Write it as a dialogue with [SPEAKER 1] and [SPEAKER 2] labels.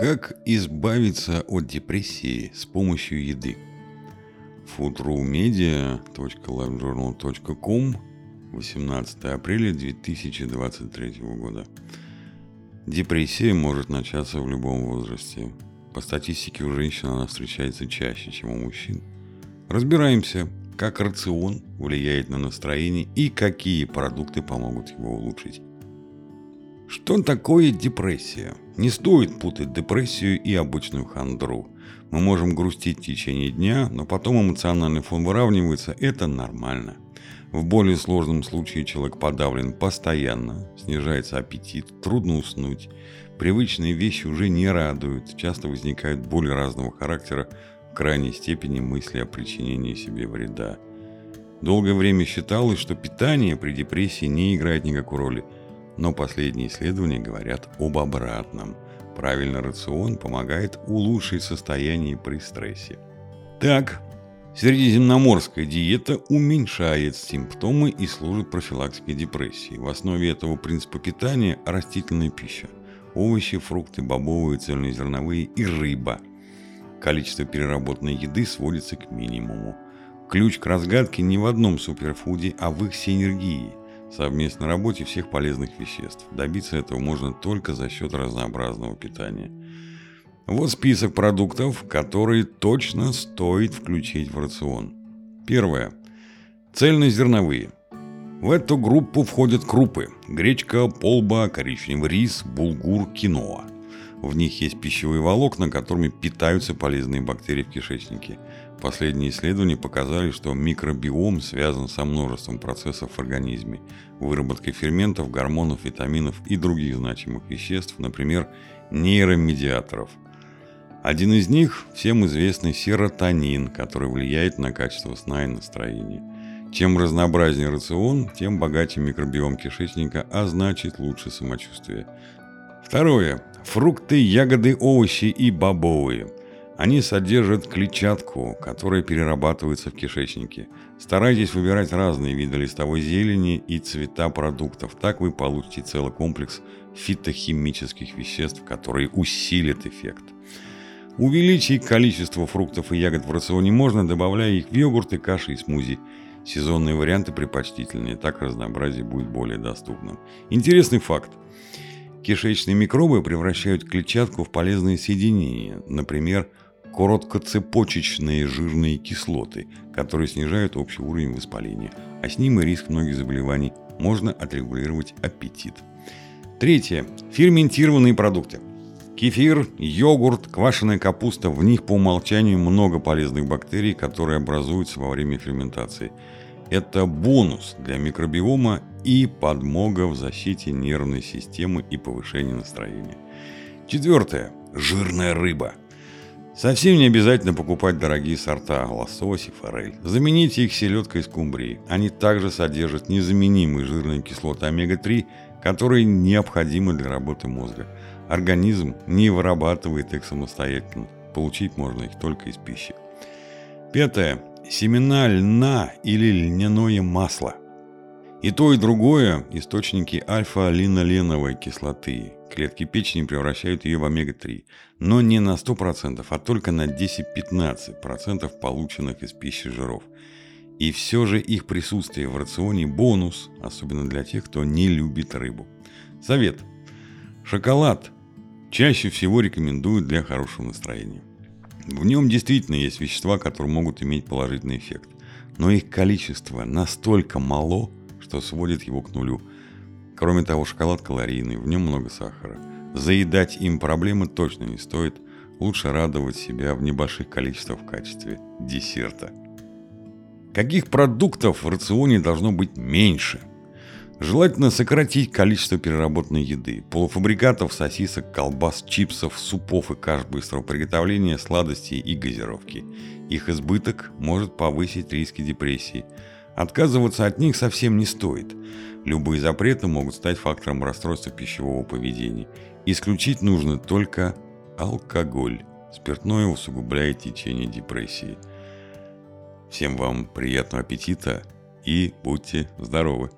[SPEAKER 1] Как избавиться от депрессии с помощью еды? foodrowmedia.livejournal.com 18 апреля 2023 года. Депрессия может начаться в любом возрасте. По статистике у женщин она встречается чаще, чем у мужчин. Разбираемся, как рацион влияет на настроение и какие продукты помогут его улучшить. Что такое депрессия? Не стоит путать депрессию и обычную хандру. Мы можем грустить в течение дня, но потом эмоциональный фон выравнивается, это нормально. В более сложном случае человек подавлен постоянно, снижается аппетит, трудно уснуть, привычные вещи уже не радуют, часто возникают боли разного характера, в крайней степени мысли о причинении себе вреда. Долгое время считалось, что питание при депрессии не играет никакой роли – но последние исследования говорят об обратном. Правильный рацион помогает улучшить состояние при стрессе. Так, средиземноморская диета уменьшает симптомы и служит профилактике депрессии. В основе этого принципа питания растительная пища. Овощи, фрукты, бобовые, цельнозерновые и рыба. Количество переработанной еды сводится к минимуму. Ключ к разгадке не в одном суперфуде, а в их синергии – совместной работе всех полезных веществ. Добиться этого можно только за счет разнообразного питания. Вот список продуктов, которые точно стоит включить в рацион. Первое. Цельнозерновые. В эту группу входят крупы – гречка, полба, коричневый рис, булгур, киноа. В них есть пищевые волокна, которыми питаются полезные бактерии в кишечнике. Последние исследования показали, что микробиом связан со множеством процессов в организме, выработкой ферментов, гормонов, витаминов и других значимых веществ, например, нейромедиаторов. Один из них – всем известный серотонин, который влияет на качество сна и настроение. Чем разнообразнее рацион, тем богаче микробиом кишечника, а значит лучше самочувствие. Второе. Фрукты, ягоды, овощи и бобовые – они содержат клетчатку, которая перерабатывается в кишечнике. Старайтесь выбирать разные виды листовой зелени и цвета продуктов. Так вы получите целый комплекс фитохимических веществ, которые усилят эффект. Увеличить количество фруктов и ягод в рационе можно, добавляя их в йогурты, каши и смузи. Сезонные варианты предпочтительнее, так разнообразие будет более доступным. Интересный факт. Кишечные микробы превращают клетчатку в полезные соединения, например, короткоцепочечные жирные кислоты, которые снижают общий уровень воспаления, а с ним и риск многих заболеваний. Можно отрегулировать аппетит. Третье. Ферментированные продукты. Кефир, йогурт, квашеная капуста, в них по умолчанию много полезных бактерий, которые образуются во время ферментации. Это бонус для микробиома и подмога в защите нервной системы и повышении настроения. Четвертое. Жирная рыба – Совсем не обязательно покупать дорогие сорта лосось и форель. Замените их селедкой из скумбрии. Они также содержат незаменимые жирные кислоты омега-3, которые необходимы для работы мозга. Организм не вырабатывает их самостоятельно. Получить можно их только из пищи. Пятое. Семена льна или льняное масло – и то, и другое – источники альфа-линоленовой кислоты. Клетки печени превращают ее в омега-3. Но не на 100%, а только на 10-15% полученных из пищи жиров. И все же их присутствие в рационе – бонус, особенно для тех, кто не любит рыбу. Совет. Шоколад чаще всего рекомендуют для хорошего настроения. В нем действительно есть вещества, которые могут иметь положительный эффект. Но их количество настолько мало – что сводит его к нулю. Кроме того, шоколад калорийный, в нем много сахара. Заедать им проблемы точно не стоит. Лучше радовать себя в небольших количествах в качестве десерта. Каких продуктов в рационе должно быть меньше? Желательно сократить количество переработанной еды, полуфабрикатов, сосисок, колбас, чипсов, супов и каш быстрого приготовления, сладостей и газировки. Их избыток может повысить риски депрессии – Отказываться от них совсем не стоит. Любые запреты могут стать фактором расстройства пищевого поведения. Исключить нужно только алкоголь. Спиртное усугубляет течение депрессии. Всем вам приятного аппетита и будьте здоровы!